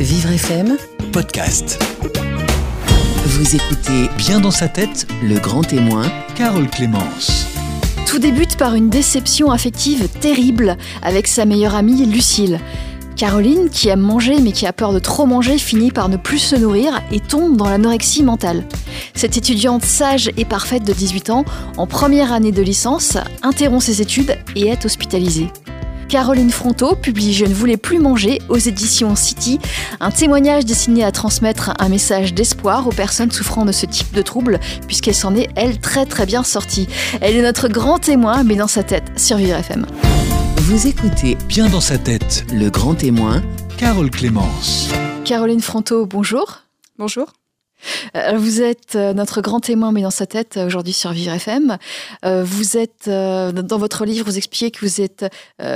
Vivre FM, podcast. vous écoutez Bien dans sa tête, Le Grand Témoin. Carole Clémence. Tout débute par une déception affective terrible avec sa meilleure amie Lucille. Caroline, qui aime manger mais qui a peur de trop manger, finit par ne plus se nourrir et tombe dans l'anorexie mentale. Cette étudiante sage et parfaite de 18 ans, en première année de licence, interrompt ses études et est hospitalisée. Caroline Fronto publie Je ne voulais plus manger aux éditions City, un témoignage destiné à transmettre un message d'espoir aux personnes souffrant de ce type de trouble, puisqu'elle s'en est, elle, très très bien sortie. Elle est notre grand témoin, mais dans sa tête, sur Vivre FM. Vous écoutez Bien dans sa tête, Le Grand Témoin. Carole Clémence. Caroline Fronto, bonjour. Bonjour. Euh, Vous êtes euh, notre grand témoin, mais dans sa tête, euh, aujourd'hui sur Vivre FM. Vous êtes, dans votre livre, vous expliquez que vous êtes,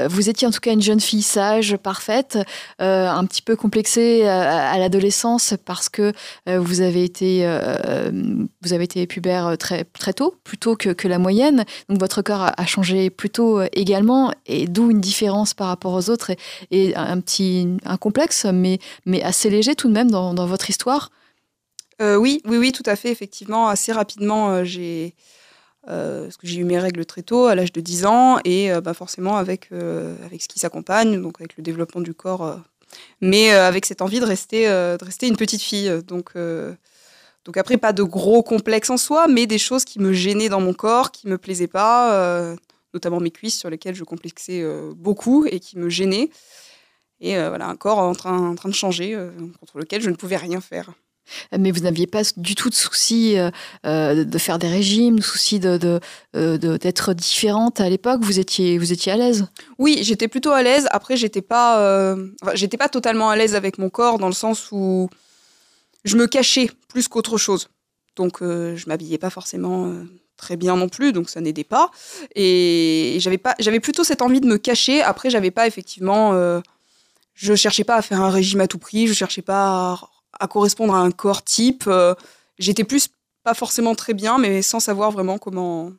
vous étiez en tout cas une jeune fille sage, parfaite, un petit peu complexée à l'adolescence parce que vous avez été, vous avez été pubère très très tôt, plus tôt que, que la moyenne. Donc votre corps a, changé plus tôt euh, également, et d'où une différence par rapport aux autres et, et un petit, un complexe, mais mais assez léger tout de même dans, dans votre histoire. Euh, oui, oui, oui, tout à fait. Effectivement, assez rapidement, euh, j'ai euh, parce que j'ai eu mes règles très tôt, à l'âge de 10 ans, et bah, forcément avec, avec ce qui s'accompagne, donc avec le développement du corps, mais avec cette envie de rester, de rester une petite fille. Donc, donc après, pas de gros complexes en soi, mais des choses qui me gênaient dans mon corps, qui me plaisaient pas, notamment mes cuisses sur lesquelles je complexais beaucoup et qui me gênaient. Et voilà, un corps en train, en train de changer, contre lequel je ne pouvais rien faire. Mais vous n'aviez pas du tout de souci euh, euh, de faire des régimes, de souci euh, de- d'être différente à l'époque? Vous étiez, vous étiez à l'aise? Oui, j'étais plutôt à l'aise. Après, j'étais pas, j'étais pas totalement à l'aise avec mon corps dans le sens où je me cachais plus qu'autre chose. Donc, euh, je m'habillais pas forcément très bien non plus, donc ça n'aidait pas. Et j'avais pas, j'avais plutôt cette envie de me cacher. Après, j'avais pas effectivement, je cherchais pas à faire un régime à tout prix. Je cherchais pas à, à correspondre à un corps type. Euh, j'étais plus pas forcément très bien, mais sans savoir vraiment comment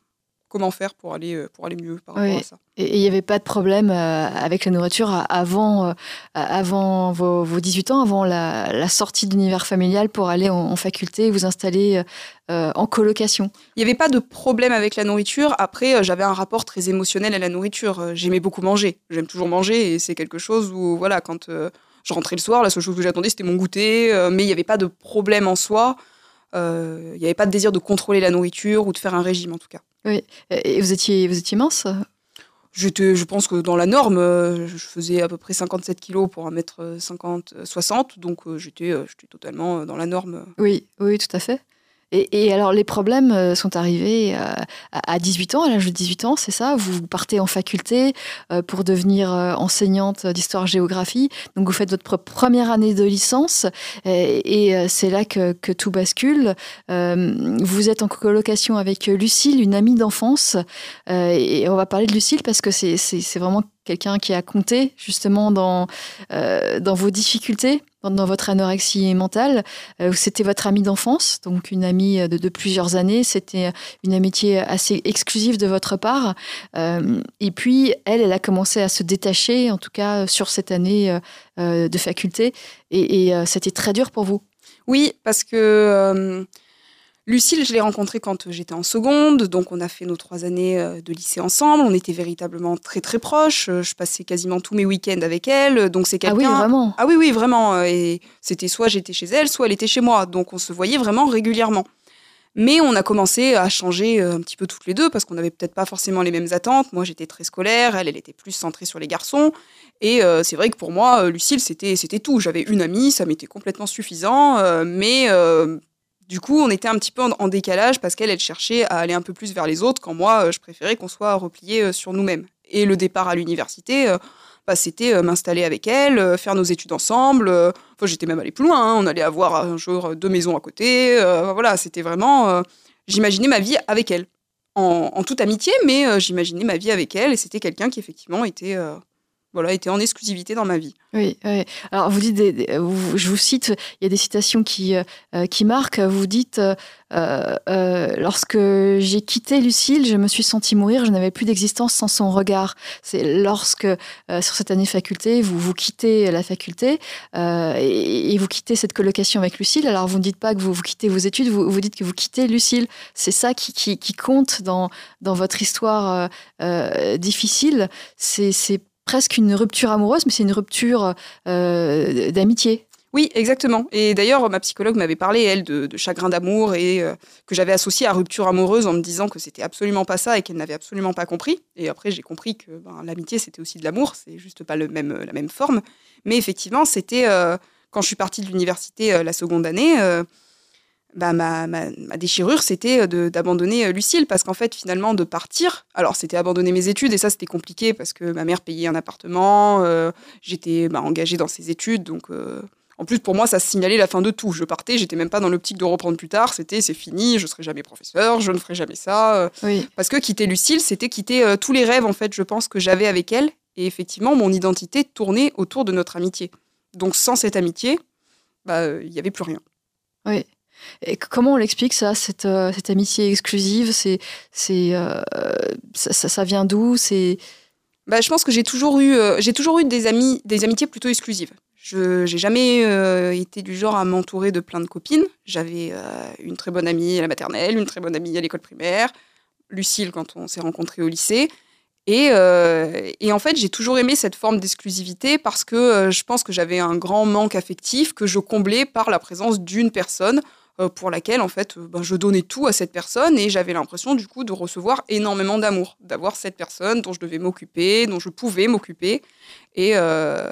comment faire pour aller euh, pour aller mieux par rapport à ça. Et il n'y avait pas de problème euh, avec la nourriture avant, avant vos, vos 18 ans, avant la, la sortie de l'univers familial pour aller en, en faculté et vous installer en colocation? Il n'y avait pas de problème avec la nourriture. Après, j'avais un rapport très émotionnel à la nourriture. J'aimais beaucoup manger. J'aime toujours manger et c'est quelque chose où, voilà, quand je rentrais le soir, la seule chose que j'attendais, c'était mon goûter. euh, mais il n'y avait pas de problème en soi. Euh, Il n'y avait pas de désir de contrôler la nourriture ou de faire un régime, en tout cas. Et et vous étiez, vous étiez mince? J'étais, je pense que dans la norme, euh, je faisais à peu près 57 kilos pour 1m50, 60. Donc, euh, j'étais euh, j'étais totalement euh, dans la norme. Oui, oui, tout à fait. Et, et alors, les problèmes euh, sont arrivés euh, à à 18 ans, à l'âge de 18 ans, c'est ça? Vous partez en faculté euh, pour devenir enseignante d'histoire-géographie. Donc, vous faites votre pre- première année de licence et, c'est là que, que tout bascule. Vous êtes en colocation avec Lucille, une amie d'enfance. Et on va parler de Lucille parce que c'est vraiment quelqu'un qui a compté justement dans, dans vos difficultés, dans, votre anorexie mentale. Euh, C'était votre amie d'enfance, donc une amie de, de plusieurs années. C'était une amitié assez exclusive de votre part. Euh, et puis, elle, elle a commencé à se détacher, en tout cas sur cette année euh, euh, de faculté. Et, et, euh, c'était très dur pour vous? Oui, parce que euh, Lucille, je l'ai rencontrée quand j'étais en seconde, donc on a fait nos trois années euh, de lycée ensemble. On était véritablement très très proches. Euh, Je passais quasiment tous mes week-ends avec elle, donc c'est Ah quelqu'un. oui, vraiment Ah oui, oui, vraiment. euh, Et c'était soit j'étais chez elle, soit elle était chez moi. Donc on se voyait vraiment régulièrement. Mais on a commencé à changer un petit peu toutes les deux parce qu'on n'avait peut-être pas forcément les mêmes attentes. Moi, j'étais très scolaire, elle, elle était plus centrée sur les garçons. Et euh, c'est vrai que pour moi, Lucille, c'était c'était tout. J'avais une amie, ça m'était complètement suffisant. euh, mais euh, du coup, on était un petit peu en, décalage parce qu'elle, elle cherchait à aller un peu plus vers les autres, quand moi, euh, je préférais qu'on soit replié sur nous-mêmes. Et le départ à l'université, euh, bah, c'était euh, m'installer avec elle, euh, faire nos études ensemble. euh, Enfin, j'étais même allée plus loin. hein, on allait avoir un jour euh, deux maisons à côté. euh, voilà, c'était vraiment. euh, J'imaginais ma vie avec elle. En, toute amitié, mais euh, j'imaginais ma vie avec elle. Et c'était quelqu'un qui, effectivement, était, euh, voilà, était en exclusivité dans ma vie. Oui, oui. alors vous dites, des- je vous cite, il y a des citations qui, euh, euh, qui marquent, vous dites, euh, lorsque j'ai quitté Lucille, je me suis sentie mourir, je n'avais plus d'existence sans son regard. C'est lorsque, sur cette année faculté, vous, vous quittez la faculté et, vous quittez cette colocation avec Lucille, alors vous ne dites pas que vous, vous quittez vos études, vous, vous dites que vous quittez Lucille. C'est ça qui, qui, qui compte dans, dans votre histoire difficile. C'est presque une rupture amoureuse, mais c'est une rupture euh, d'amitié. Oui, exactement. Et d'ailleurs, ma psychologue m'avait parlé, elle, de, chagrin d'amour et euh, que j'avais associé à rupture amoureuse en me disant que c'était absolument pas ça et qu'elle n'avait absolument pas compris. Et après, j'ai compris que ben, l'amitié, c'était aussi de l'amour, c'est juste pas le même, la même forme. Mais effectivement, c'était euh, quand je suis partie de l'université la seconde année, bah, ma, ma, ma déchirure, c'était de- d'abandonner euh, Lucille parce qu'en fait, finalement, de partir, alors c'était abandonner mes études et ça, c'était compliqué parce que ma mère payait un appartement, euh, j'étais bah, engagée dans ses études, donc. euh, en plus, pour moi, ça signalait la fin de tout. Je partais, j'étais même pas dans l'optique de reprendre plus tard. C'était, c'est fini, je serai jamais professeur, je ne ferai jamais ça. euh, Oui, Parce que quitter Lucille, c'était quitter euh, tous les rêves, en fait, je pense, que j'avais avec elle. Et effectivement, mon identité tournait autour de notre amitié. Donc, sans cette amitié, bah, euh, il y avait plus rien. oui. Comment on l'explique ça, cette, euh, amitié exclusive euh, ça, vient d'où Bah, je pense que j'ai toujours eu, euh, des amitiés plutôt exclusives. Je j'ai jamais été du genre à m'entourer de plein de copines. J'avais une très bonne amie à la maternelle, une très bonne amie à l'école primaire, Lucille quand on s'est rencontrés au lycée. Et, en fait, j'ai toujours aimé cette forme d'exclusivité parce que je pense que j'avais un grand manque affectif que je comblais par la présence d'une personne pour laquelle, en fait, euh, ben, je donnais tout à cette personne et j'avais l'impression, du coup, de recevoir énormément d'amour, d'avoir cette personne dont je devais m'occuper, dont je pouvais m'occuper. Et euh,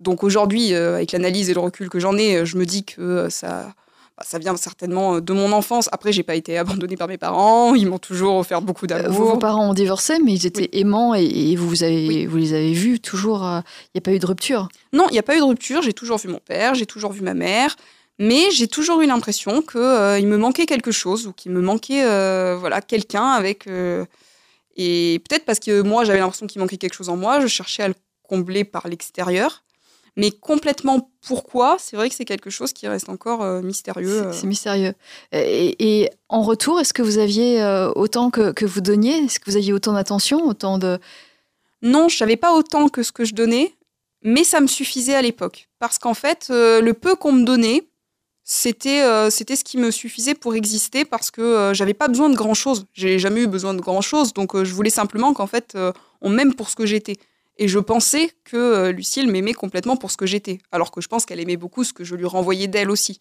donc aujourd'hui, euh, avec l'analyse et le recul que j'en ai, euh, je me dis que euh, ça, bah, ça vient certainement de mon enfance. Après, j'ai pas été abandonnée par mes parents, ils m'ont toujours offert beaucoup euh, vos, d'amour. vos parents ont divorcé, mais ils étaient aimants et, et vous, vous avez, Oui. vous les avez vus toujours. euh, Il n'y a pas eu de rupture? Non, il n'y a pas eu de rupture. J'ai toujours vu mon père, j'ai toujours vu ma mère, mais j'ai toujours eu l'impression que euh, me manquait quelque chose ou qu'il me manquait euh, voilà quelqu'un avec. euh, et peut-être parce que moi j'avais l'impression qu'il manquait quelque chose en moi, je cherchais à le combler par l'extérieur. Mais complètement pourquoi, c'est vrai que c'est quelque chose qui reste encore mystérieux. C'est- mystérieux. Et, et en retour, est-ce que vous aviez autant que, que vous donniez? Est-ce que vous aviez autant d'attention, autant de Non, je savais pas autant que ce que je donnais, mais ça me suffisait à l'époque. Parce qu'en fait, le peu qu'on me donnait, c'était euh, c'était ce qui me suffisait pour exister parce que euh, j'avais pas besoin de grand chose. J'ai jamais eu besoin de grand chose, donc euh, je voulais simplement qu'en fait euh, on m'aime pour ce que j'étais. Et je pensais que Lucille m'aimait complètement pour ce que j'étais, alors que je pense qu'elle aimait beaucoup ce que je lui renvoyais d'elle aussi.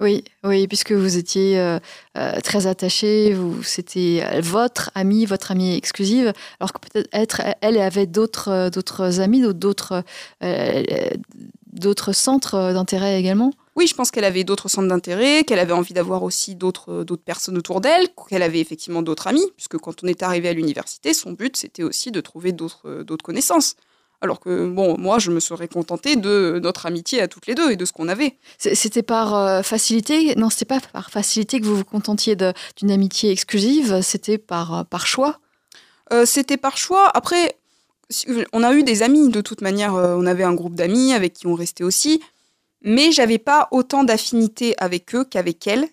Oui, oui, puisque vous étiez euh, euh, très attachés, vous, c'était votre amie, votre amie exclusive, alors que peut-être elle avait d'autres, d'autres amis, d'autres, d'autres centres d'intérêt également. Oui, je pense qu'elle avait d'autres centres d'intérêt, qu'elle avait envie d'avoir aussi d'autres d'autres personnes autour d'elle, qu'elle avait effectivement d'autres amis, puisque quand on est arrivé à l'université, son but c'était aussi de trouver d'autres d'autres connaissances. Alors que bon, moi je me serais contentée de notre amitié à toutes les deux et de ce qu'on avait. C'était par euh, facilité? Non, c'était pas par facilité que vous vous contentiez d'une amitié exclusive, c'était par, euh, par choix? Euh, c'était par choix. Après, on a eu des amis de toute manière. euh, on avait un groupe d'amis avec qui on restait aussi, mais j'avais pas autant d'affinité avec eux qu'avec elle.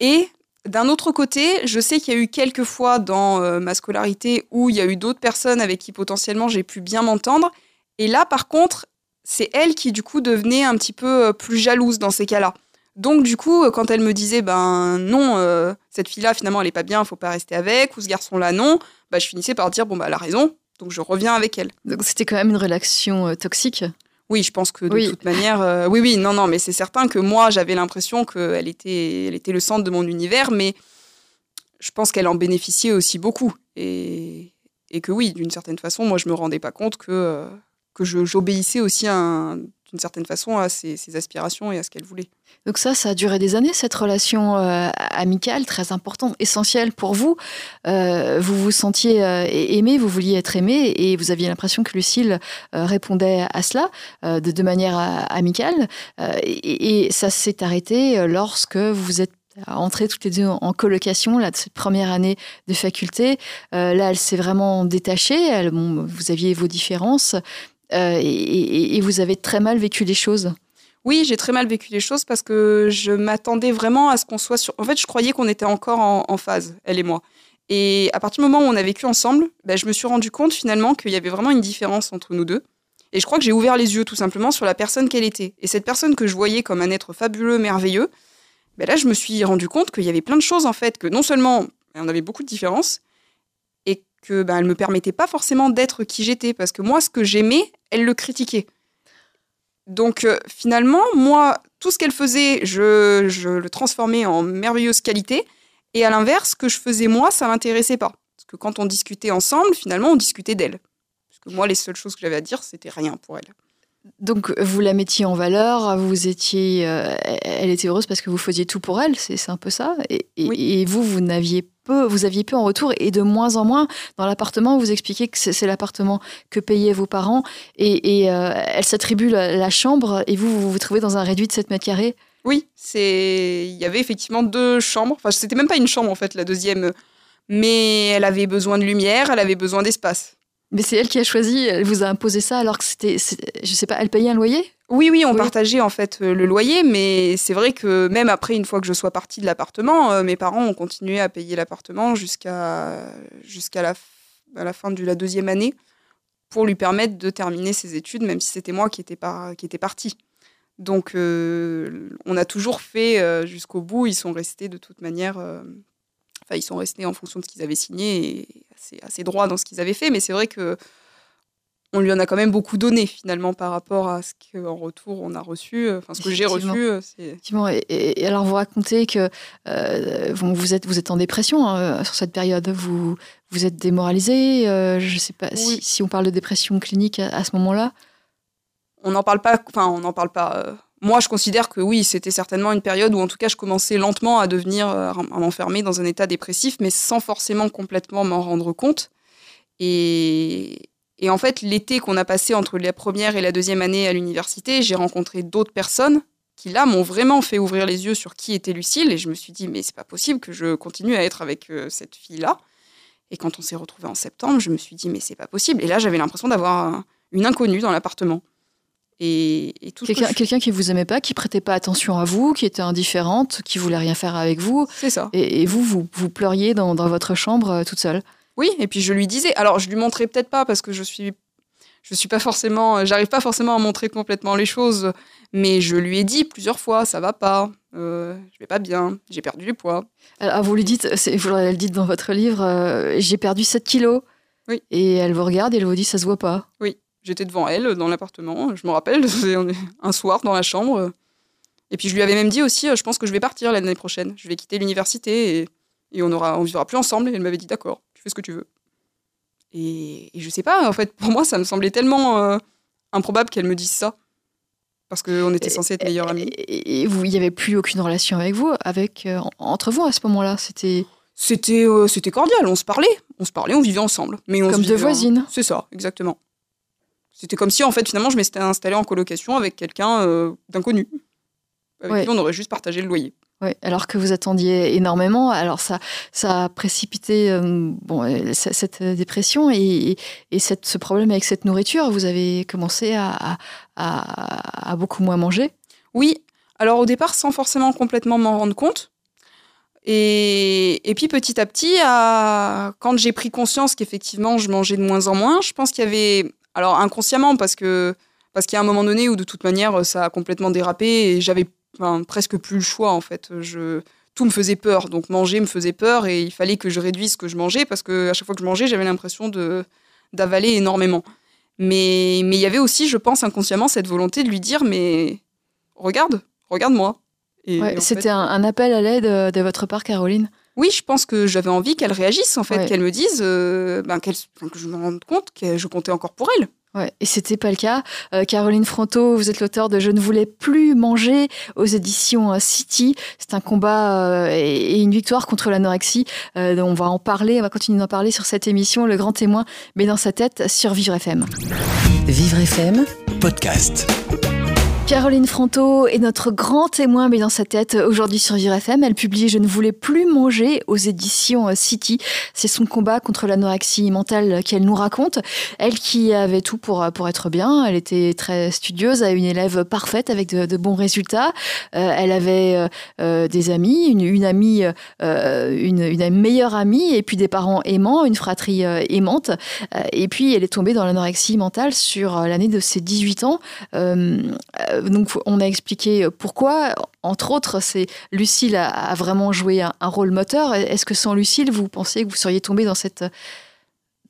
Et d'un autre côté, je sais qu'il y a eu quelques fois dans euh, ma scolarité où il y a eu d'autres personnes avec qui potentiellement j'ai pu bien m'entendre. Et là, par contre, c'est elle qui du coup devenait un petit peu euh, plus jalouse dans ces cas-là. Donc du coup, euh, quand elle me disait ben non, cette fille-là finalement elle est pas bien, faut pas rester avec, ou ce garçon-là non, bah, je finissais par dire bon bah elle a raison, donc je reviens avec elle. Donc c'était quand même une relation toxique. Oui, je pense que de Oui. toute manière, euh, oui, oui, non, non, mais c'est certain que moi, j'avais l'impression qu'elle était, elle était le centre de mon univers, mais je pense qu'elle en bénéficiait aussi beaucoup. Et, et que oui, d'une certaine façon, moi, je me rendais pas compte que, euh, que j'obéissais aussi à un- d'une certaine façon à ses, aspirations et à ce qu'elle voulait. Donc ça, ça a duré des années, cette relation euh, amicale très importante, essentielle pour vous. Euh, vous vous sentiez euh, aimé, vous vouliez être aimé et vous aviez l'impression que Lucille euh, répondait à cela de, de manière amicale. Et, ça s'est arrêté lorsque vous êtes entré toutes les deux en colocation là, de cette première année de faculté. Là, elle s'est vraiment détachée. Vous aviez vos différences euh, et, vous avez très mal vécu les choses. Oui, j'ai très mal vécu les choses parce que je m'attendais vraiment à ce qu'on soit sur. En fait, je croyais qu'on était encore en, phase, elle et moi. Et à partir du moment où on a vécu ensemble, ben, je me suis rendu compte finalement qu'il y avait vraiment une différence entre nous deux. Et je crois que j'ai ouvert les yeux tout simplement sur la personne qu'elle était. Et cette personne que je voyais comme un être fabuleux, merveilleux, ben là, je me suis rendu compte qu'il y avait plein de choses en fait, que non seulement on avait beaucoup de différences, que ben, elle me permettait pas forcément d'être qui j'étais, parce que moi, ce que j'aimais, elle le critiquait. Donc euh, finalement, moi, tout ce qu'elle faisait, je, je, le transformais en merveilleuse qualité. Et à l'inverse, ce que je faisais moi, ça m'intéressait pas. Parce que quand on discutait ensemble, finalement, on discutait d'elle. Parce que moi, les seules choses que j'avais à dire, c'était rien pour elle. Donc vous la mettiez en valeur, vous étiez, euh, elle était heureuse parce que vous faisiez tout pour elle, c'est un peu ça? Et, et vous, vous n'aviez vous aviez peu en retour et de moins en moins. Dans l'appartement, vous expliquez que c'est l'appartement que payaient vos parents et, euh, elle s'attribue la, chambre et vous, vous vous trouvez dans un réduit de 7 mètres carrés? Oui, c'est il y avait effectivement deux chambres. Enfin, c'était même pas une chambre en fait, la deuxième. Mais elle avait besoin de lumière, elle avait besoin d'espace. Mais c'est elle qui a choisi, elle vous a imposé ça alors que c'était, je sais pas, elle payait un loyer? Oui, oui, on partageait en fait euh, le loyer, mais c'est vrai que même après, une fois que je sois partie de l'appartement, euh, mes parents ont continué à payer l'appartement jusqu'à jusqu'à la, la fin de la deuxième année pour lui permettre de terminer ses études, même si c'était moi qui étais, par, qui partie. Donc, euh, on a toujours fait jusqu'au bout. Ils sont restés de toute manière. Enfin, ils sont restés en fonction de ce qu'ils avaient signé et assez, assez droit dans ce qu'ils avaient fait. Mais c'est vrai que on lui en a quand même beaucoup donné finalement par rapport à ce qu'en retour on a reçu, euh, enfin ce que j'ai reçu. Euh, Effectivement. Et, et, alors vous racontez que euh, vous, êtes, vous êtes en dépression hein, sur cette période, vous, vous êtes démoralisé, je ne sais pas si, on parle de dépression clinique à, ce moment-là? On n'en parle pas, enfin on n'en parle pas. Moi je considère que oui, c'était certainement une période où en tout cas je commençais lentement à devenir, à m'enfermer dans un état dépressif, mais sans forcément complètement m'en rendre compte. Et, et en fait, l'été qu'on a passé entre la première et la deuxième année à l'université, j'ai rencontré d'autres personnes qui là m'ont vraiment fait ouvrir les yeux sur qui était Lucille et je me suis dit mais c'est pas possible que je continue à être avec euh, cette fille là. Et quand on s'est retrouvé en septembre, je me suis dit mais c'est pas possible et là j'avais l'impression d'avoir une inconnue dans l'appartement. Et, tout quelqu'un, quelqu'un qui vous aimait pas, qui prêtait pas attention à vous, qui était indifférente, qui voulait rien faire avec vous. C'est ça. Et, vous, vous, pleuriez dans, dans votre chambre euh, toute seule. Oui, et puis je lui disais. Alors, je lui montrais peut-être pas parce que je suis, je suis pas forcément, j'arrive pas forcément à montrer complètement les choses, mais je lui ai dit plusieurs fois, ça va pas, euh, je vais pas bien, j'ai perdu du poids. Alors, vous lui dites, vous le dites dans votre livre, euh, j'ai perdu 7 kilos. Oui. Et elle vous regarde et elle vous dit, ça se voit pas. Oui, j'étais devant elle dans l'appartement, je me rappelle, un soir dans la chambre. Et puis je lui avais même dit aussi, je pense que je vais partir l'année prochaine, je vais quitter l'université et, et on aura, on vivra plus ensemble. Et elle m'avait dit d'accord tu fais ce que tu veux. Et, je sais pas, en fait, pour moi, ça me semblait tellement euh, improbable qu'elle me dise ça. Parce qu'on était censés être meilleurs amis. Et, vous, il n'y avait plus aucune relation avec vous, avec, euh, entre vous à ce moment-là C'était. C'était euh, c'était cordial, on se parlait. On se parlait, on vivait ensemble. Mais on comme deux voisines. C'est ça, exactement. C'était comme si, en fait, finalement, je m'étais installée en colocation avec quelqu'un d'inconnu. Avec qui on aurait juste partagé le loyer. Oui, alors que vous attendiez énormément, alors ça, ça a précipité euh, bon, euh, cette dépression et, et cette, ce problème avec cette nourriture. Vous avez commencé à, à, beaucoup moins manger Oui, alors au départ sans forcément complètement m'en rendre compte. Et, et, puis petit à petit, à, quand j'ai pris conscience qu'effectivement je mangeais de moins en moins, je pense qu'il y avait, alors inconsciemment parce que parce qu'il y a un moment donné où de toute manière ça a complètement dérapé et j'avais presque plus le choix en fait. Je, tout me faisait peur, donc manger me faisait peur et il fallait que je réduise ce que je mangeais parce que à chaque fois que je mangeais, j'avais l'impression de d'avaler énormément. Mais mais il y avait aussi, je pense inconsciemment, cette volonté de lui dire mais regarde, regarde-moi. C'était un, appel à l'aide euh, de votre part, Caroline. Oui, je pense que j'avais envie qu'elle réagisse en fait, qu'elle me dise, euh, ben, que je me rende compte que je comptais encore pour elle. Ouais, et c'était pas le cas. Euh, Caroline Fronto, vous êtes l'auteur de Je ne voulais plus manger aux éditions euh, City. C'est un combat euh, et une victoire contre l'anorexie. on va en parler, on va continuer d'en parler sur cette émission, Le Grand Témoin, mais dans sa tête sur Vivre FM. Vivre FM, podcast. Caroline Fronto est notre grand témoin, mais dans sa tête aujourd'hui sur Vivre FM. Elle publie Je ne voulais plus manger aux éditions euh, City. C'est son combat contre l'anorexie mentale qu'elle nous raconte. Elle qui avait tout pour, pour être bien. Elle était très studieuse, une élève parfaite avec de, bons résultats. Euh, elle avait euh, des amis, une, amie, une, meilleure amie, et puis des parents aimants, une fratrie aimante. et puis elle est tombée dans l'anorexie mentale sur l'année de ses 18 ans euh, donc on a expliqué pourquoi. Entre autres, c'est Lucille a, vraiment joué un, rôle moteur. Est-ce que sans Lucille, vous pensez que vous seriez tombé dans cette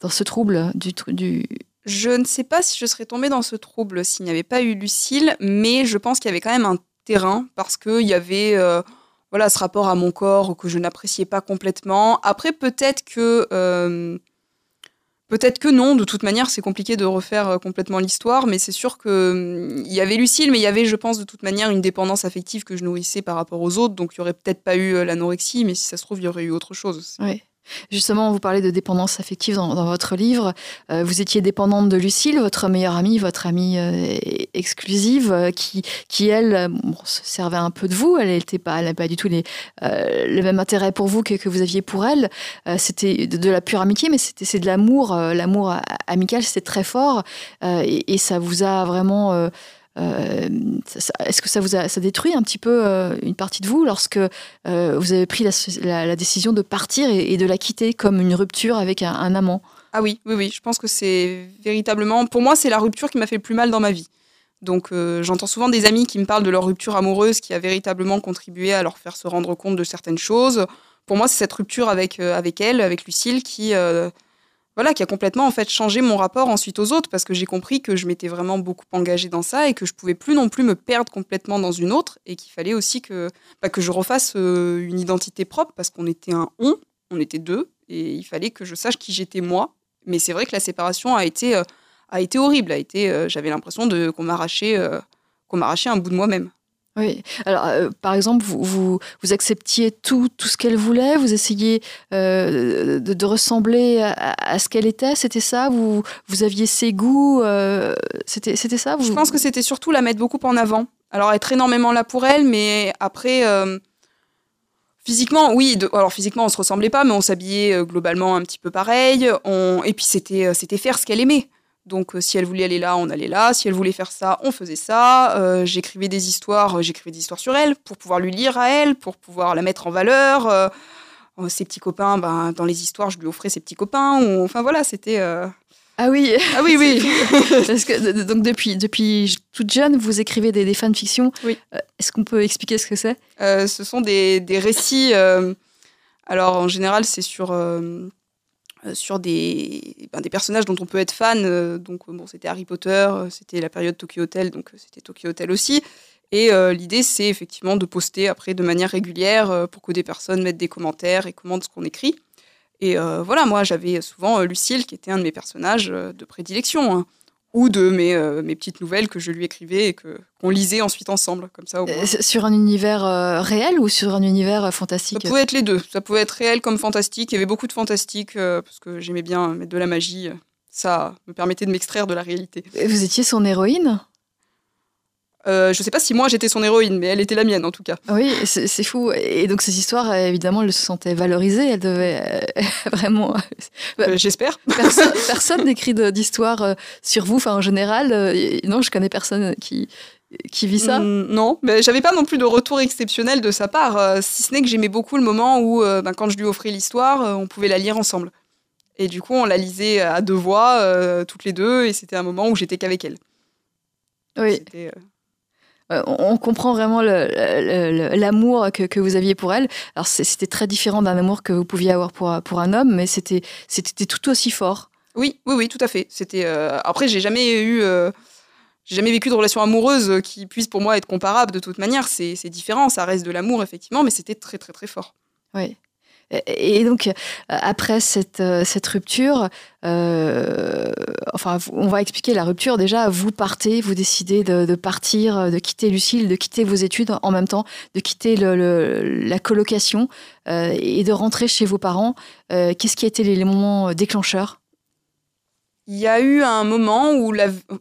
dans ce trouble du. Je ne sais pas si je serais tombée dans ce trouble s'il n'y avait pas eu Lucille, mais je pense qu'il y avait quand même un terrain parce qu'il y avait euh, voilà ce rapport à mon corps que je n'appréciais pas complètement. Après, peut-être que euh, Peut-être que non, de toute manière, c'est compliqué de refaire euh, complètement l'histoire, mais c'est sûr qu'il hum, y avait Lucille, mais il y avait, je pense, de toute manière, une dépendance affective que je nourrissais par rapport aux autres, donc il n'y aurait peut-être pas eu euh, l'anorexie, mais si ça se trouve, il y aurait eu autre chose. Oui. Justement, vous parlez de dépendance affective dans, votre livre. Euh, vous étiez dépendante de Lucille, votre meilleure amie, votre amie euh, exclusive, euh, qui, qui elle, se servait un peu de vous. Elle n'avait pas, pas du tout les, le même intérêt pour vous que, que vous aviez pour elle. c'était de, la pure amitié, mais c'était c'est de l'amour. l'amour amical, c'était très fort. Et, ça vous a vraiment est-ce que ça vous a détruit un petit peu euh, une partie de vous lorsque euh, vous avez pris la, décision de partir et, de la quitter comme une rupture avec un, amant? Ah oui, oui, oui. Je pense que c'est véritablement, pour moi, c'est la rupture qui m'a fait le plus mal dans ma vie. Donc j'entends souvent des amis qui me parlent de leur rupture amoureuse qui a véritablement contribué à leur faire se rendre compte de certaines choses. Pour moi, c'est cette rupture avec, avec elle, avec Lucille, qui voilà, qui a complètement en fait changé mon rapport ensuite aux autres parce que j'ai compris que je m'étais vraiment beaucoup engagée dans ça et que je pouvais plus non plus me perdre complètement dans une autre et qu'il fallait aussi que, bah, que je refasse euh, une identité propre parce qu'on était un on, on était deux et il fallait que je sache qui j'étais moi. Mais c'est vrai que la séparation a été, euh, a été horrible, a été, euh, j'avais l'impression de qu'on m'arrachait, qu'on m'arrachait un bout de moi-même. Oui. Alors, euh, par exemple, vous, vous, vous, acceptiez tout, tout ce qu'elle voulait, vous essayiez euh, de, ressembler à, ce qu'elle était, c'était ça? Vous, vous aviez ses goûts, euh, c'était ça? Je pense que c'était surtout la mettre beaucoup en avant. Alors, être énormément là pour elle, mais après, physiquement, oui, alors physiquement, on se ressemblait pas, mais on s'habillait globalement un petit peu pareil. On, et puis, c'était faire ce qu'elle aimait. Donc, euh, si elle voulait aller là, on allait là. Si elle voulait faire ça, on faisait ça. Euh, j'écrivais des histoires, euh, j'écrivais des histoires sur elle pour pouvoir lui lire à elle, pour pouvoir la mettre en valeur. ses petits copains, ben, dans les histoires, je lui offrais ses petits copains. enfin voilà, c'était. Ah oui. Ah oui, oui. Parce que donc depuis depuis toute jeune, vous écrivez des, des fanfictions. Oui. Est-ce qu'on peut expliquer ce que c'est? Ce sont des, des récits. alors en général, c'est sur sur des, ben, des personnages dont on peut être fan. Euh, donc, bon, c'était Harry Potter, euh, c'était la période Tokyo Hotel, donc c'était Tokyo Hotel aussi. Et l'idée, c'est effectivement de poster après de manière régulière pour que des personnes mettent des commentaires et commentent ce qu'on écrit. Et voilà, moi, j'avais souvent Lucille, qui était un de mes personnages de prédilection. Hein ou de mes, euh, mes petites nouvelles que je lui écrivais et que qu'on lisait ensuite ensemble comme ça. Euh, sur un univers euh, réel ou sur un univers fantastique? Ça pouvait être les deux. Ça pouvait être réel comme fantastique. Il y avait beaucoup de fantastique parce que j'aimais bien mettre de la magie. Ça me permettait de m'extraire de la réalité. Vous étiez son héroïne? Euh, je sais pas si moi j'étais son héroïne, mais elle était la mienne en tout cas. Oui, c'est fou. Et donc ces histoires, évidemment, elles se sentaient valorisées. Elles devaient euh, vraiment. Euh, j'espère. Personne n'écrit d'histoire sur vous. Enfin, en général, non, je connais personne qui qui vit ça mm, Non, mais j'avais pas non plus de retour exceptionnel de sa part, si ce n'est que j'aimais beaucoup le moment où, ben, quand je lui offrais l'histoire, on pouvait la lire ensemble. Et du coup, on la lisait à deux voix, toutes les deux, et c'était un moment où j'étais qu'avec elle. Oui. Euh, on comprend vraiment l'amour que, vous aviez pour elle. Alors c'était très différent d'un amour que vous pouviez avoir pour, pour un homme, mais c'était tout aussi fort. Oui, oui, oui, tout à fait. C'était euh, après j'ai jamais eu euh, j'ai jamais vécu de relation amoureuse qui puisse pour moi être comparable de toute manière. C'est différent, ça reste de l'amour effectivement, mais c'était très très très fort. Oui. Et donc, euh, après cette, euh, cette rupture, euh, enfin, on va expliquer la rupture. Déjà, vous partez, vous décidez de, partir, de quitter Lucille, de quitter vos études en même temps, de quitter la colocation et de rentrer chez vos parents. Qu'est-ce qui a été les, moments déclencheurs? Il y a eu un moment où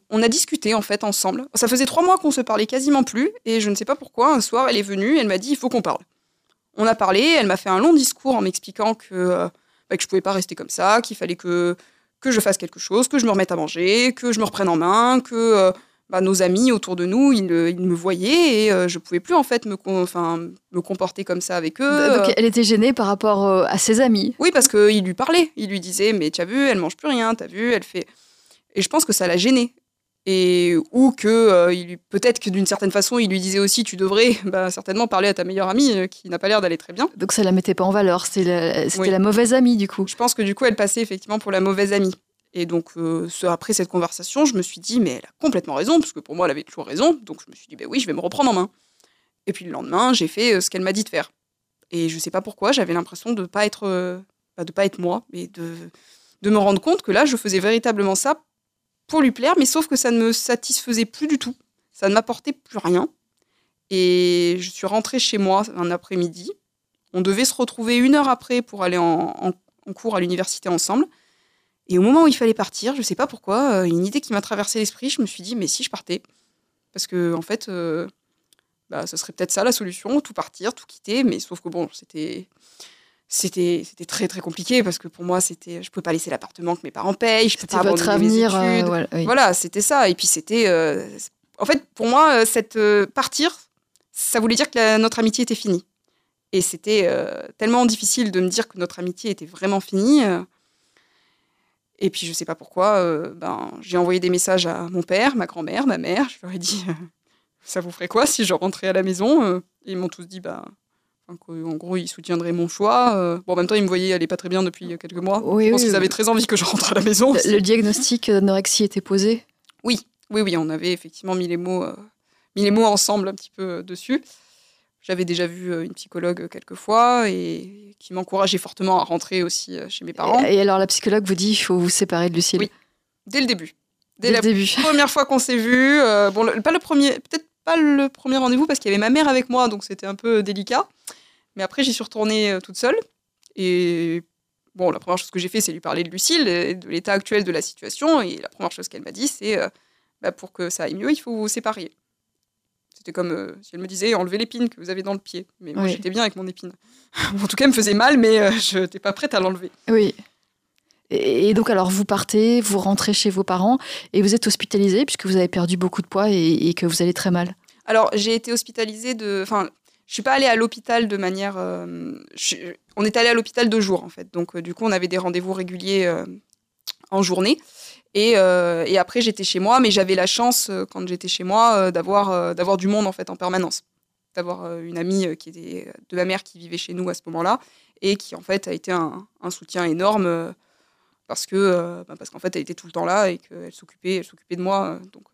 on a discuté en fait ensemble. Ça faisait trois mois qu'on se parlait quasiment plus et je ne sais pas pourquoi. Un soir, elle est venue, elle m'a dit il faut qu'on parle. On a parlé, elle m'a fait un long discours en m'expliquant que, euh, bah, que je pouvais pas rester comme ça, qu'il fallait que que je fasse quelque chose, que je me remette à manger, que je me reprenne en main, que euh, bah, nos amis autour de nous, ils, euh, ils me voyaient et euh, je pouvais plus en fait me, con- enfin, me comporter comme ça avec eux. Donc elle était gênée par rapport euh, à ses amis. Oui, parce qu'il lui parlait. Il lui disait, mais tu as vu, elle mange plus rien, t'as vu, elle fait. Et je pense que ça l'a gêné. Et, ou que euh, il peut-être que d'une certaine façon, il lui disait aussi, tu devrais bah, certainement parler à ta meilleure amie euh, qui n'a pas l'air d'aller très bien. Donc ça la mettait pas en valeur. C'était la, c'était Oui. la mauvaise amie du coup. Je pense que du coup, elle passait effectivement pour la mauvaise amie. Et donc, euh, ce- après cette conversation, je me suis dit, mais elle a complètement raison, parce que pour moi, elle avait toujours raison. Donc, je me suis dit, ben oui, je vais me reprendre en main. Et puis le lendemain, j'ai fait ce qu'elle m'a dit de faire. Et je sais pas pourquoi, j'avais l'impression de pas être, euh, bah, de pas être moi, mais de, de me rendre compte que là, je faisais véritablement ça pour lui plaire, mais sauf que ça ne me satisfaisait plus du tout. Ça ne m'apportait plus rien. Et je suis rentrée chez moi un après-midi. On devait se retrouver une heure après pour aller en, cours à l'université ensemble. Et au moment où il fallait partir, je sais pas pourquoi, euh, une idée qui m'a traversé l'esprit, je me suis dit, mais si je partais? Parce que, en fait, euh, bah, ce serait peut-être ça la solution, tout partir, tout quitter. Mais sauf que bon, c'était. C'était, c'était très très compliqué parce que pour moi c'était je pouvais pas laisser l'appartement que mes parents payent je peux pas votre abandonner mes avenir. euh, études. voilà, oui. Voilà, c'était ça. Et puis c'était. euh, en fait, pour moi, euh, cette euh, partir, ça voulait dire que la- notre amitié était finie. Et c'était tellement difficile de me dire que notre amitié était vraiment finie. Et puis je sais pas pourquoi, ben, j'ai envoyé des messages à mon père, ma grand-mère, ma mère. Je leur ai dit, ça vous ferait quoi si je rentrais à la maison Et Ils m'ont tous dit, bah, enfin, qu'en gros, ils soutiendraient mon choix. euh. Bon, en même temps, ils me voyaient aller pas très bien depuis quelques mois. Oui, je pense oui, qu'ils oui. avaient très envie que je rentre à la maison. Le, le diagnostic d'anorexie était posé. Oui, oui, oui, on avait effectivement mis les mots, euh, mis les mots ensemble un petit peu euh, dessus. J'avais déjà vu euh, une psychologue euh, quelques fois et qui m'encourageait fortement à rentrer aussi euh, chez mes parents Et, et alors la psychologue vous dit il faut vous séparer de Lucille. Oui. dès le début. Dès, Dès la le début. première fois qu'on s'est vu, euh, bon, le- pas le premier, peut-être pas le premier rendez-vous parce qu'il y avait ma mère avec moi, donc c'était un peu délicat. Mais après, j'y suis retournée euh, toute seule et bon, la première chose que j'ai fait, c'est lui parler de Lucille et de l'état actuel de la situation. Et la première chose qu'elle m'a dit, c'est euh, bah, pour que ça aille mieux, il faut vous séparer. C'était comme euh, si elle me disait enlevez l'épine que vous avez dans le pied. Mais moi, Oui. j'étais bien avec mon épine. en tout cas, elle me faisait mal, mais euh, je n'étais pas prête à l'enlever. Oui. Et, donc alors vous partez, vous rentrez chez vos parents et vous êtes hospitalisé puisque vous avez perdu beaucoup de poids et, et que vous allez très mal. Alors, j'ai été hospitalisée de. Enfin, je suis pas allée à l'hôpital de manière. euh, On est allé à l'hôpital deux jours, en fait. Donc, euh, du coup, on avait des rendez-vous réguliers euh, en journée. Et, et après, j'étais chez moi, mais j'avais la chance, quand j'étais chez moi, d'avoir d'avoir du monde, en fait, en permanence. D'avoir une amie qui était de ma mère qui vivait chez nous à ce moment-là et qui, en fait, a été un, un soutien énorme. parce que bah, parce qu'en fait elle était tout le temps là et qu'elle s'occupait s'occupait de moi donc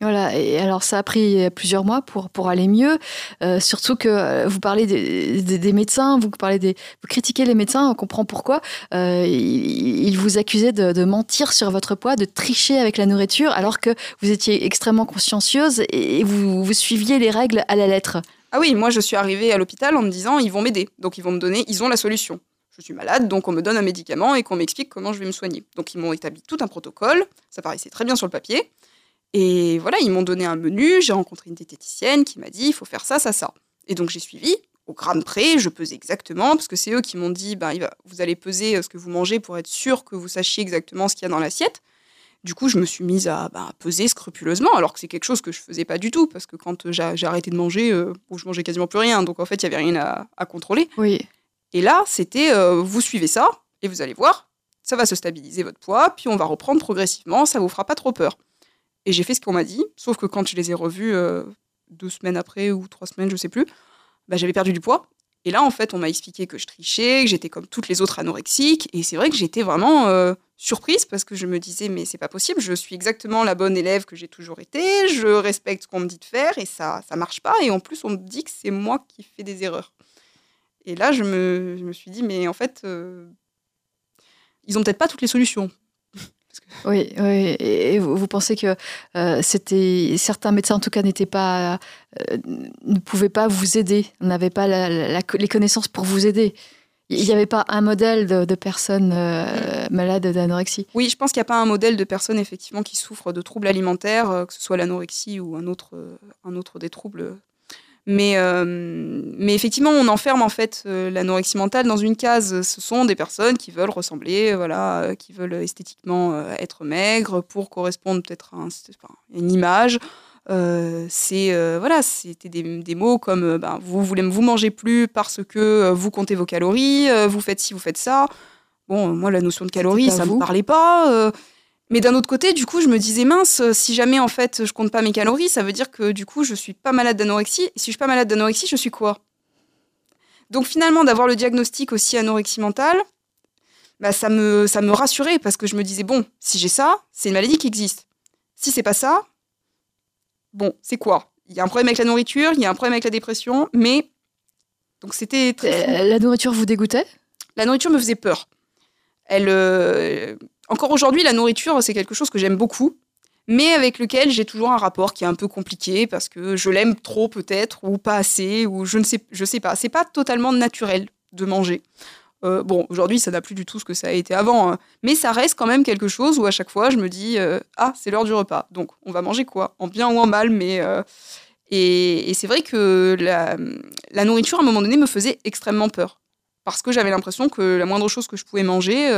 Voilà, et alors ça a pris plusieurs mois pour, pour aller mieux, Euh, surtout que euh, vous parlez des, médecins, vous, parlez des, vous critiquez les médecins, on comprend pourquoi. Euh, ils, ils vous accusaient de, de mentir sur votre poids, de tricher avec la nourriture, alors que vous étiez extrêmement consciencieuse et vous, vous suiviez les règles à la lettre. Ah oui, moi je suis arrivée à l'hôpital en me disant ils vont m'aider, donc ils vont me donner, ils ont la solution. Je suis malade, donc on me donne un médicament et qu'on m'explique comment je vais me soigner. Donc ils m'ont établi tout un protocole, ça paraissait très bien sur le papier. Et voilà, ils m'ont donné un menu, j'ai rencontré une diététicienne qui m'a dit il faut faire ça, ça, ça. Et donc j'ai suivi, au gramme près, je pesais exactement, parce que c'est eux qui m'ont dit ben, vous allez peser euh, ce que vous mangez pour être sûr que vous sachiez exactement ce qu'il y a dans l'assiette. Du coup, je me suis mise à, à peser scrupuleusement, alors que c'est quelque chose que je faisais pas du tout, parce que quand euh, j'ai arrêté de manger, euh, je mangeais quasiment plus rien, donc en fait, il y avait rien à, à contrôler. Oui. Et là, c'était euh, vous suivez ça, et vous allez voir, ça va se stabiliser votre poids, puis on va reprendre progressivement, ça vous fera pas trop peur. Et j'ai fait ce qu'on m'a dit, sauf que quand je les ai revus euh, deux semaines après ou trois semaines, je sais plus, bah, j'avais perdu du poids. Et là, en fait, on m'a expliqué que je trichais, que j'étais comme toutes les autres anorexiques. Et c'est vrai que j'étais vraiment euh, surprise parce que je me disais, mais c'est pas possible, je suis exactement la bonne élève que j'ai toujours été, je respecte ce qu'on me dit de faire et ça, ça marche pas. Et en plus, on me dit que c'est moi qui fais des erreurs. Et là, je me, je me suis dit, mais en fait, euh, ils ont peut-être pas toutes les solutions. Oui, oui. Et vous, pensez que euh, c'était certains médecins en tout cas n'étaient pas, euh, ne pouvaient pas vous aider, n'avaient pas la- la- la- les connaissances pour vous aider. Il n'y avait pas un modèle de, de personnes euh, malades d'anorexie? Oui, je pense qu'il n'y a pas un modèle de personne effectivement qui souffre de troubles alimentaires, que ce soit l'anorexie ou un autre, un autre des troubles. Mais, euh, mais effectivement, on enferme en fait euh, l'anorexie mentale dans une case. Ce sont des personnes qui veulent ressembler, voilà, euh, qui veulent esthétiquement être maigres pour correspondre peut-être à, un- enfin, à une image. Euh, c'est euh, voilà, c'était des, des mots comme ben, vous voulez vous mangez plus parce que vous comptez vos calories, vous faites ci, vous faites ça. Bon, moi la notion de calories, ça vous. me parlait pas. Mais d'un autre côté, du coup, je me disais mince, euh, si jamais en fait je compte pas mes calories, ça veut dire que du coup je suis pas malade d'anorexie. Et si je suis pas malade d'anorexie, je suis quoi? Donc finalement, d'avoir le diagnostic aussi anorexie mentale, bah, ça me ça me rassurait parce que je me disais bon, si j'ai ça, c'est une maladie qui existe. Si c'est pas ça, bon, c'est quoi? Il y a un problème avec la nourriture, il y a un problème avec la dépression, mais donc c'était très. Euh, La nourriture vous dégoûtait? La nourriture me faisait peur. Elle, euh, encore aujourd'hui, la nourriture, c'est quelque chose que j'aime beaucoup, mais avec lequel j'ai toujours un rapport qui est un peu compliqué parce que je l'aime trop peut-être ou pas assez ou je ne sais, je sais pas. C'est pas totalement naturel de manger. Euh, bon, aujourd'hui, ça n'a plus du tout ce que ça a été avant, hein. mais ça reste quand même quelque chose où à chaque fois, je me dis euh, ah, c'est l'heure du repas, donc on va manger quoi, en bien ou en mal, mais euh, et, c'est vrai que la, la nourriture à un moment donné me faisait extrêmement peur parce que j'avais l'impression que la moindre chose que je pouvais manger,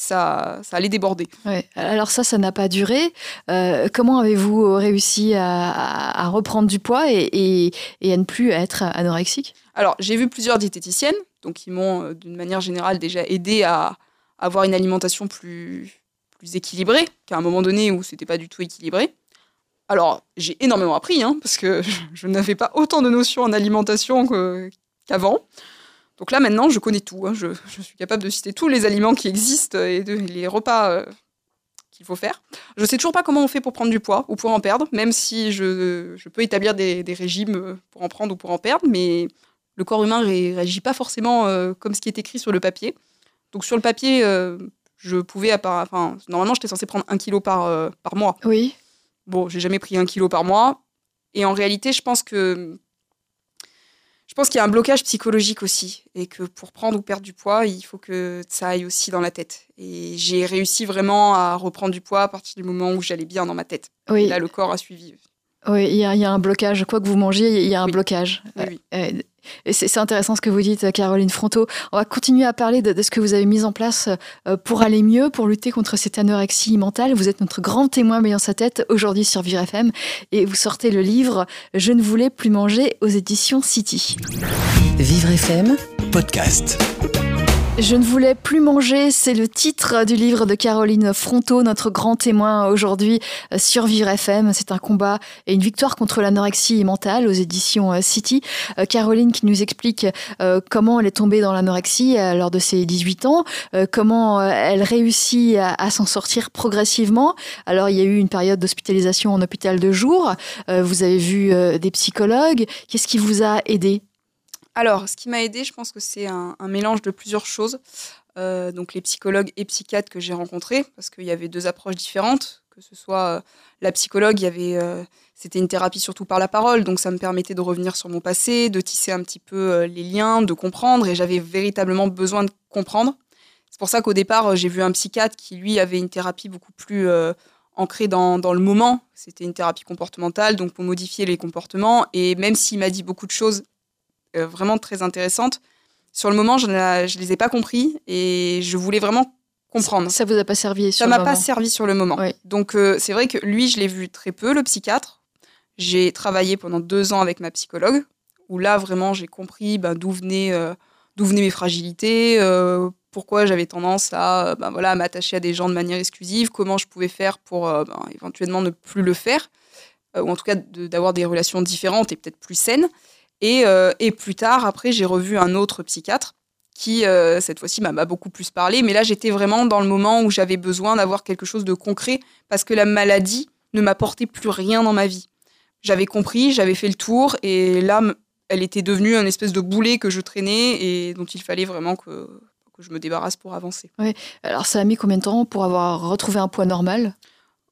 ça, ça allait déborder. Ouais. Alors ça, ça n'a pas duré. Euh, comment avez-vous réussi à, à- à reprendre du poids et, et- et à ne plus être anorexique? Alors, j'ai vu plusieurs diététiciennes, donc qui m'ont, euh, d'une manière générale, déjà aidé à avoir une alimentation plus, plus équilibrée, qu'à un moment donné où c'était pas du tout équilibré. Alors, j'ai énormément appris, hein, parce que je, n'avais pas autant de notions en alimentation qu'avant. Donc là, maintenant, je connais tout. hein. Je, je suis capable de citer tous les aliments qui existent et de, les repas euh, qu'il faut faire. Je sais toujours pas comment on fait pour prendre du poids ou pour en perdre, même si je, je peux établir des, des régimes euh, pour en prendre ou pour en perdre, mais le corps humain ré- réagit pas forcément euh, comme ce qui est écrit sur le papier. Donc sur le papier, euh, je pouvais, enfin, normalement, j'étais censée prendre un kilo par, par mois. Oui. Bon, j'ai jamais pris un kilo par mois. Et en réalité, je pense que je pense qu'il y a un blocage psychologique aussi, et que pour prendre ou perdre du poids, il faut que ça aille aussi dans la tête. Et j'ai réussi vraiment à reprendre du poids à partir du moment où j'allais bien dans ma tête. Et là, le corps a suivi. oui, il y, a- il y a un blocage. Quoi que vous mangiez, il y a un Oui. blocage. Oui, oui. C'est intéressant ce que vous dites, Caroline Fronto. On va continuer à parler de, de ce que vous avez mis en place euh, pour aller mieux, pour lutter contre cette anorexie mentale. Vous êtes notre grand témoin ayant sa tête aujourd'hui sur Vivre FM et vous sortez le livre Je ne voulais plus manger aux éditions City. Vivre FM, Podcast. Je ne voulais plus manger, c'est le titre du livre de Caroline Fronto, notre grand témoin aujourd'hui euh, sur Vivre FM. C'est un combat et une victoire contre l'anorexie mentale aux éditions euh, City. Euh, Caroline qui nous explique comment elle est tombée dans l'anorexie lors de ses 18 ans, comment elle réussit à, s'en sortir progressivement. Alors il y a eu une période d'hospitalisation en hôpital de jour, vous avez vu des psychologues. Qu'est-ce qui vous a aidé? Alors, ce qui m'a aidé, je pense que c'est un, mélange de plusieurs choses. Euh, donc, les psychologues et psychiatres que j'ai rencontrés, parce qu'il y avait deux approches différentes. Que ce soit euh, la psychologue, il y avait, euh, c'était une thérapie surtout par la parole, donc ça me permettait de revenir sur mon passé, de tisser un petit peu les liens, de comprendre, et j'avais véritablement besoin de comprendre. C'est pour ça qu'au départ, j'ai vu un psychiatre qui, lui, avait une thérapie beaucoup plus ancrée dans, le moment. C'était une thérapie comportementale, donc pour modifier les comportements. Et même s'il m'a dit beaucoup de choses vraiment très intéressantes, sur le moment, je ne je les ai pas compris et je voulais vraiment comprendre. Ça vous a pas servi sur Ça m'a pas moment servi sur le moment. Oui. Donc euh, c'est vrai que lui, je l'ai vu très peu, le psychiatre. J'ai travaillé pendant deux ans avec ma psychologue, où là vraiment j'ai compris ben, d'où venaient, euh, venaient mes fragilités, euh, pourquoi j'avais tendance à, euh, ben, voilà, m'attacher à des gens de manière exclusive, comment je pouvais faire pour euh, ben, éventuellement ne plus le faire, euh, ou en tout cas de- d'avoir des relations différentes et peut-être plus saines. Et, euh, et plus tard, après, j'ai revu un autre psychiatre qui, euh, cette fois-ci, m'a beaucoup plus parlé. Mais là, j'étais vraiment dans le moment où j'avais besoin d'avoir quelque chose de concret parce que la maladie ne m'apportait plus rien dans ma vie. J'avais compris, j'avais fait le tour et là, elle était devenue un espèce de boulet que je traînais et dont il fallait vraiment que, que je me débarrasse pour avancer. Alors, ça a mis combien de temps pour avoir retrouvé un poids normal?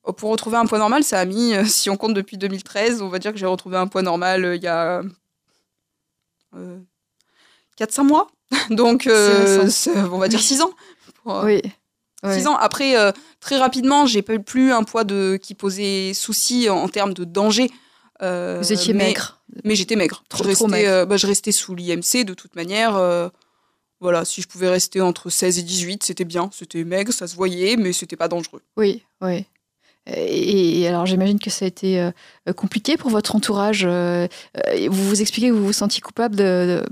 Euh, Pour retrouver un poids normal, ça a mis, si on compte depuis 2013, on va dire que j'ai retrouvé un poids normal il y a 4-5 mois. Donc, euh, on va dire 6 ans. Pour, oui. 6 ans. Après, très rapidement, j'ai plus un poids de, qui posait souci en, termes de danger. Vous étiez maigre. Mais j'étais maigre. Trop, je, restais, trop maigre. Bah, je restais sous l'IMC de toute manière. voilà, si je pouvais rester entre 16 et 18, c'était bien. C'était maigre, ça se voyait, mais c'était pas dangereux. Oui, oui. Et, alors j'imagine que ça a été euh, compliqué pour votre entourage. Euh, euh, vous vous expliquez que vous vous sentiez coupable de,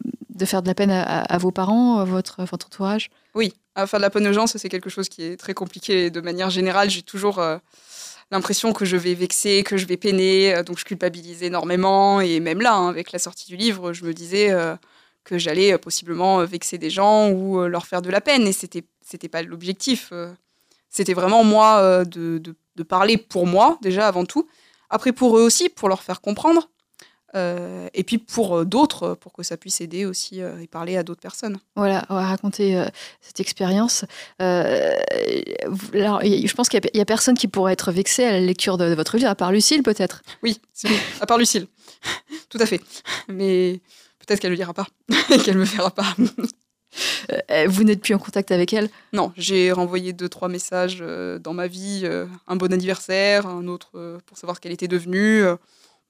faire de la peine à, vos parents, votre, votre entourage? Oui, à faire de la peine aux gens, c'est quelque chose qui est très compliqué. De manière générale, j'ai toujours l'impression que je vais vexer, que je vais peiner, donc je culpabilise énormément. Et même là, hein, avec la sortie du livre, je me disais que j'allais possiblement vexer des gens ou leur faire de la peine. Et c'était c'était pas l'objectif. C'était vraiment moi de de parler pour moi, déjà avant tout. Après, pour eux aussi, pour leur faire comprendre. Euh, et puis pour euh, d'autres, pour que ça puisse aider aussi euh, et parler à d'autres personnes. Voilà, on va raconter cette expérience. alors, je pense qu'il n'y a, personne qui pourrait être vexé à la lecture de, votre livre, à part Lucille peut-être. Oui, à part Lucille, tout à fait. Mais peut-être qu'elle ne le lira pas, qu'elle ne me verra pas. Euh, vous n'êtes plus en contact avec elle Non, j'ai renvoyé deux, trois messages euh, dans ma vie, euh, un bon anniversaire, un autre pour savoir qu'elle était devenue,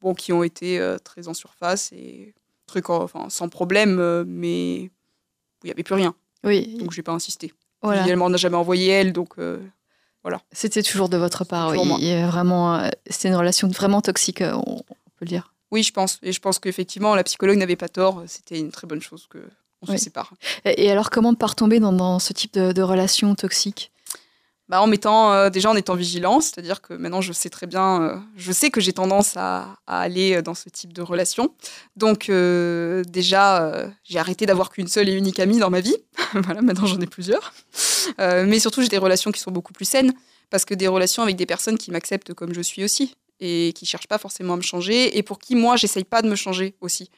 bon, qui ont été très en surface et truc, enfin, sans problème, mais il n'y avait plus rien. Oui. Donc, je n'ai pas insisté. Voilà. Elle m'en a jamais envoyé, elle, donc voilà. C'était toujours de votre part, oui. Il vraiment, c'était une relation vraiment toxique, on, peut le dire. Oui, je pense. Et je pense qu'effectivement, la psychologue n'avait pas tort. C'était une très bonne chose que on se sépare. Et alors, comment ne pas retomber dans, ce type de, relation toxique? Bah, en mettant euh, déjà en étant vigilant, c'est-à-dire que maintenant je sais très bien, euh, je sais que j'ai tendance à, aller dans ce type de relation. Donc euh, déjà, j'ai arrêté d'avoir qu'une seule et unique amie dans ma vie. voilà, maintenant j'en ai plusieurs. mais surtout, j'ai des relations qui sont beaucoup plus saines parce que des relations avec des personnes qui m'acceptent comme je suis aussi et qui cherchent pas forcément à me changer et pour qui moi j'essaye pas de me changer aussi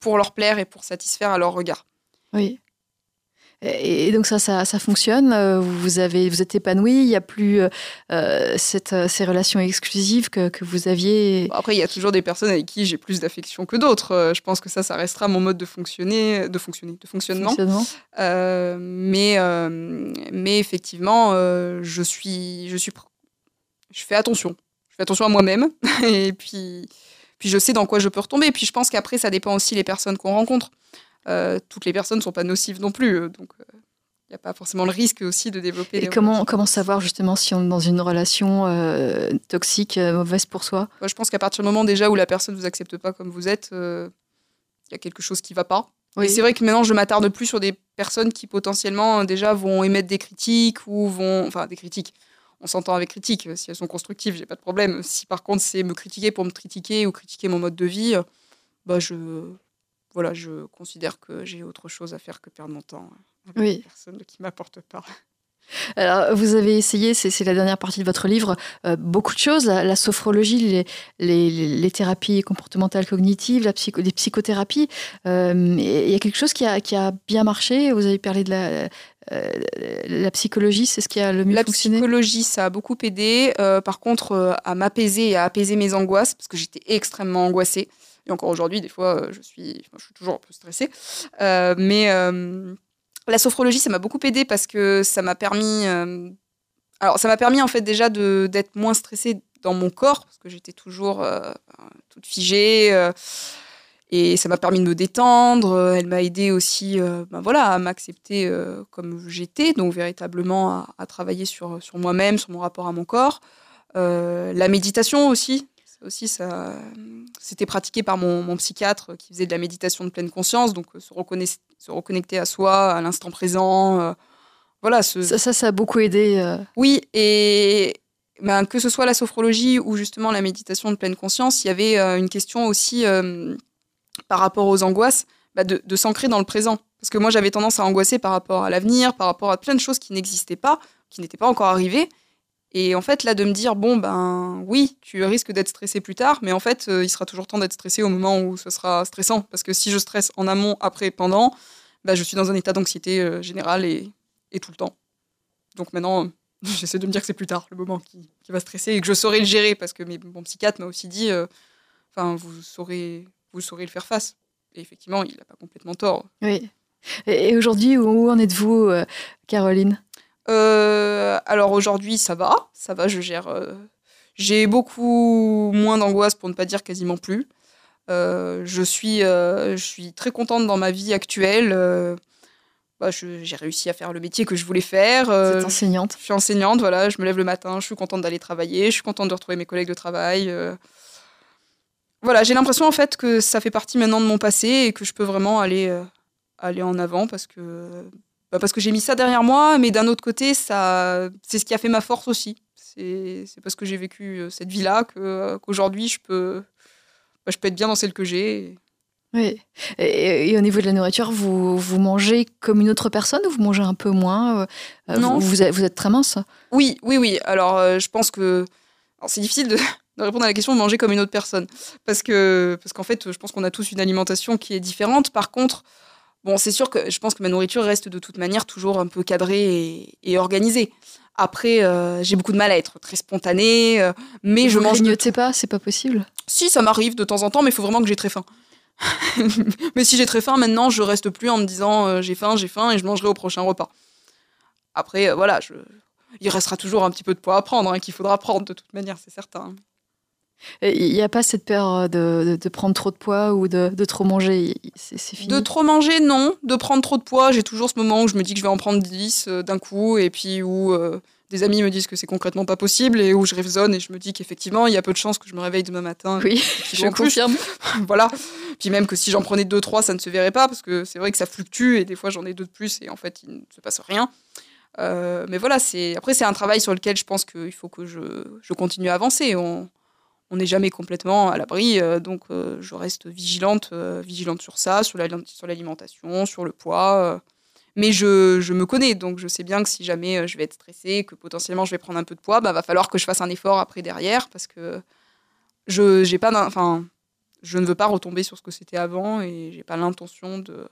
pour leur plaire et pour satisfaire à leur regard. Oui. Et donc ça, ça, ça, fonctionne. Euh, vous avez, vous êtes épanoui. Il n'y a plus euh, cette, euh, ces relations exclusives que, que vous aviez. Après, il y a toujours des personnes avec qui j'ai plus d'affection que d'autres. je pense que ça, ça restera mon mode de fonctionner, de fonctionner, de fonctionnement. mais, mais effectivement, je suis, je suis, je fais attention. Je fais attention à moi-même. et puis, puis je sais dans quoi je peux retomber. Et puis je pense qu'après, ça dépend aussi les personnes qu'on rencontre. Euh, toutes les personnes ne sont pas nocives non plus. Euh, donc, il euh, n'y a pas forcément le risque aussi de développer. Et comment, comment savoir justement si on est dans une relation toxique, mauvaise pour soi? Je pense qu'à partir du moment déjà où la personne ne vous accepte pas comme vous êtes, il y a quelque chose qui ne va pas. Et c'est vrai que maintenant, je m'attarde plus sur des personnes qui potentiellement déjà vont émettre des critiques ou vont. Enfin, des critiques. On s'entend avec critiques. Si elles sont constructives, j'ai pas de problème. Si par contre, c'est me critiquer pour me critiquer ou critiquer mon mode de vie, bah, je, voilà, je considère que j'ai autre chose à faire que perdre mon temps avec oui. des personnes qui m'apportent pas. Alors, vous avez essayé, c'est la dernière partie de votre livre, euh, beaucoup de choses, la, sophrologie, les, les, thérapies comportementales cognitives, la psycho, les psychothérapies. Euh, il y a quelque chose qui a, qui a, bien marché. Vous avez parlé de la, euh, la psychologie, c'est ce qui a le mieux fonctionné? La psychologie, ça a beaucoup aidé. par contre, à m'apaiser et à apaiser mes angoisses, parce que j'étais extrêmement angoissée. Encore aujourd'hui, des fois, euh, je suis, toujours un peu stressée. Euh, mais euh, la sophrologie, ça m'a beaucoup aidé parce que ça m'a permis. alors, ça m'a permis en fait déjà d'être moins stressée dans mon corps parce que j'étais toujours toute figée. Et ça m'a permis de me détendre. Elle m'a aidé aussi ben voilà, à m'accepter comme j'étais, donc véritablement à, à travailler sur, sur moi-même, sur mon rapport à mon corps. la méditation aussi, aussi, ça, c'était pratiqué par mon, psychiatre qui faisait de la méditation de pleine conscience, donc euh, se, se reconnecter à soi, à l'instant présent. Euh, voilà. Ça, ça, a beaucoup aidé. Euh. Oui, et ben, que ce soit la sophrologie ou justement la méditation de pleine conscience, il y avait une question aussi par rapport aux angoisses, bah, de, de s'ancrer dans le présent. Parce que moi, j'avais tendance à angoisser par rapport à l'avenir, par rapport à plein de choses qui n'existaient pas, qui n'étaient pas encore arrivées. Et en fait, là, de me dire, bon, ben oui, tu risques d'être stressé plus tard, mais en fait, euh, il sera toujours temps d'être stressé au moment où ce sera stressant. Parce que si je stresse en amont, après, pendant, ben, je suis dans un état d'anxiété euh, générale et, et, tout le temps. Donc maintenant, j'essaie de me dire que c'est plus tard, le moment qui, qui, va stresser, et que je saurai le gérer, parce que mon psychiatre m'a aussi dit, euh, enfin, vous, saurez, vous saurez le faire face. Et effectivement, il n'a pas complètement tort. Oui. Et, aujourd'hui, où, en êtes-vous, euh, Caroline? Euh, Alors aujourd'hui, ça va, ça va, je gère. euh, J'ai beaucoup moins d'angoisse, pour ne pas dire quasiment plus. Euh, je, suis, je suis très contente dans ma vie actuelle. bah, J'ai réussi à faire le métier que je voulais faire. Êtes enseignante. Je suis enseignante, voilà, je me lève le matin, je suis contente d'aller travailler, je suis contente de retrouver mes collègues de travail. Voilà, j'ai l'impression en fait que ça fait partie maintenant de mon passé et que je peux vraiment aller, aller en avant parce que, bah, parce que j'ai mis ça derrière moi, mais d'un autre côté, ça, c'est ce qui a fait ma force aussi. C'est c'est parce que j'ai vécu euh, cette vie-là que, euh, qu'aujourd'hui je peux, bah, je peux être bien dans celle que j'ai. Oui. Et, et au niveau de la nourriture, vous, vous mangez comme une autre personne ou vous mangez un peu moins Euh, Non. Vous, vous êtes, vous êtes très mince? Oui, oui, oui. Alors, euh, je pense que alors, c'est difficile de, de répondre à la question de manger comme une autre personne. Parce que parce qu'en fait, je pense qu'on a tous une alimentation qui est différente. Par contre, bon, c'est sûr que je pense que ma nourriture reste de toute manière toujours un peu cadrée et, et organisée. Après, euh, j'ai beaucoup de mal à être très spontanée, euh, mais je vous mange. grignotez pas, c'est pas possible? Si, ça m'arrive de temps en temps, mais il faut vraiment que j'ai très faim. mais si j'ai très faim, maintenant, je reste plus en me disant euh, j'ai faim, j'ai faim et je mangerai au prochain repas. Après, voilà, je... il restera toujours un petit peu de poids à prendre, hein, qu'il faudra prendre de toute manière, c'est certain. Il n'y a pas cette peur de, de- de prendre trop de poids ou de, de trop manger. C'est fini. De trop manger, non. De prendre trop de poids, j'ai toujours ce moment où je me dis que je vais en prendre 10 euh, d'un coup, et puis où euh, des amis me disent que c'est concrètement pas possible, et où je raisonne et je me dis qu'effectivement, il y a peu de chances que je me réveille demain matin. Oui, je confirme. voilà. Puis même que si j'en prenais deux, trois, ça ne se verrait pas, parce que c'est vrai que ça fluctue, et des fois j'en ai deux de plus, et en fait, il ne se passe rien. Euh, mais voilà, après, c'est un travail sur lequel je pense qu'il faut que je, je continue à avancer. On on n'est jamais complètement à l'abri, euh, donc euh, je reste vigilante, euh, vigilante sur ça, sur la- sur l'alimentation, sur le poids. mais je, me connais, donc je sais bien que si jamais je vais être stressée, que potentiellement je vais prendre un peu de poids, bah, va falloir que je fasse un effort après derrière, parce que je pas enfin je ne veux pas retomber sur ce que c'était avant et j'ai pas l'intention de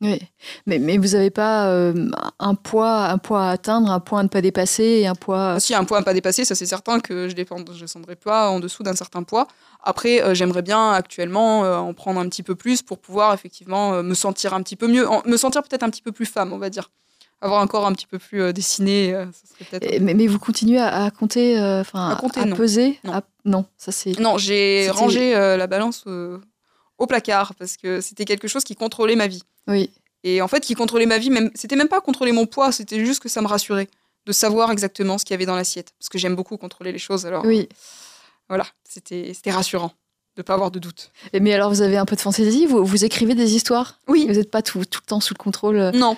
Oui. Mais, mais vous n'avez pas euh, un, poids, un poids à atteindre, un poids à ne pas dépasser et un poids. Si un poids à pas dépasser ça c'est certain que je je descendrai pas en dessous d'un certain poids après euh, j'aimerais bien actuellement euh, en prendre un petit peu plus pour pouvoir effectivement me sentir un petit peu mieux en- me sentir peut-être un petit peu plus femme on va dire avoir un corps un petit peu plus dessiné ça serait peut-être mais, mais vous continuez à, à compter, enfin À compter, non. peser Non. à- non, ça c'est. non j'ai rangé la balance au placard parce que c'était quelque chose qui contrôlait ma vie Oui. Et en fait, qui contrôlait ma vie, même, c'était même pas contrôler mon poids, c'était juste que ça me rassurait de savoir exactement ce qu'il y avait dans l'assiette. Parce que j'aime beaucoup contrôler les choses, alors Oui. voilà, c'était c'était rassurant de pas avoir de doute. Et mais alors vous avez un peu de fantaisie, vous, vous écrivez des histoires? Oui. Vous n'êtes pas tout, tout le temps sous le contrôle. euh, Non,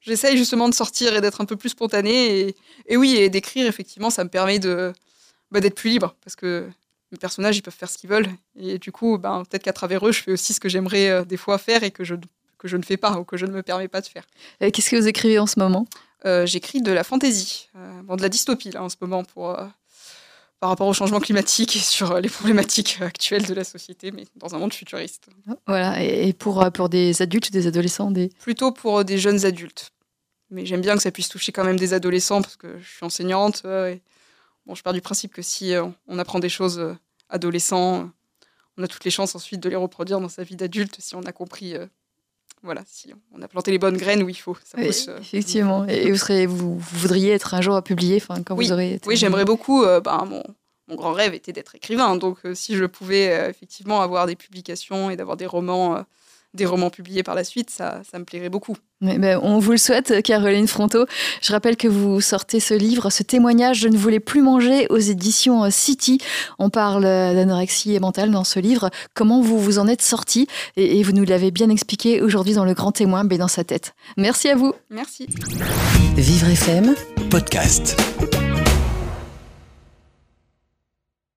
j'essaye justement de sortir et d'être un peu plus spontanée. Et, et oui, et d'écrire, effectivement, ça me permet de bah, d'être plus libre. Parce que mes personnages, ils peuvent faire ce qu'ils veulent. Et du coup, ben, peut-être qu'à travers eux, je fais aussi ce que j'aimerais euh, des fois faire et que je, que je ne fais pas ou que je ne me permets pas de faire. Et Qu'est-ce que vous écrivez en ce moment? Euh, j'écris de la fantaisie, euh, bon, de la dystopie là en ce moment pour, euh, par rapport au changement climatique et sur euh, les problématiques actuelles de la société, mais dans un monde futuriste. Voilà. Et, pour, euh, pour des adultes, des adolescents, des. Plutôt pour euh, des jeunes adultes. Mais j'aime bien que ça puisse toucher quand même des adolescents parce que je suis enseignante. euh, et, bon, je pars du principe que si euh, on apprend des choses euh, adolescents, euh, on a toutes les chances ensuite de les reproduire dans sa vie d'adulte si on a compris. voilà, si on a planté les bonnes graines où il faut. Ça Oui, pousse, euh, effectivement. Et vous, serez, vous, vous voudriez être un jour à publier, enfin quand Oui. vous aurez. été- Oui, j'aimerais beaucoup. euh, ben, mon, mon grand rêve était d'être écrivain. Donc, euh, si je pouvais effectivement avoir des publications et d'avoir des romans, des romans publiés par la suite, ça, ça me plairait beaucoup. Mais, ben, on vous le souhaite, Caroline Fronto. Je rappelle que vous sortez ce livre, ce témoignage Je ne voulais plus manger aux éditions euh, City. On parle euh, d'anorexie mentale dans ce livre. Comment vous vous en êtes sorti? Et, et vous nous l'avez bien expliqué aujourd'hui dans Le Grand Témoin, mais dans sa tête. Merci à vous. Merci. Vivre FM Podcast.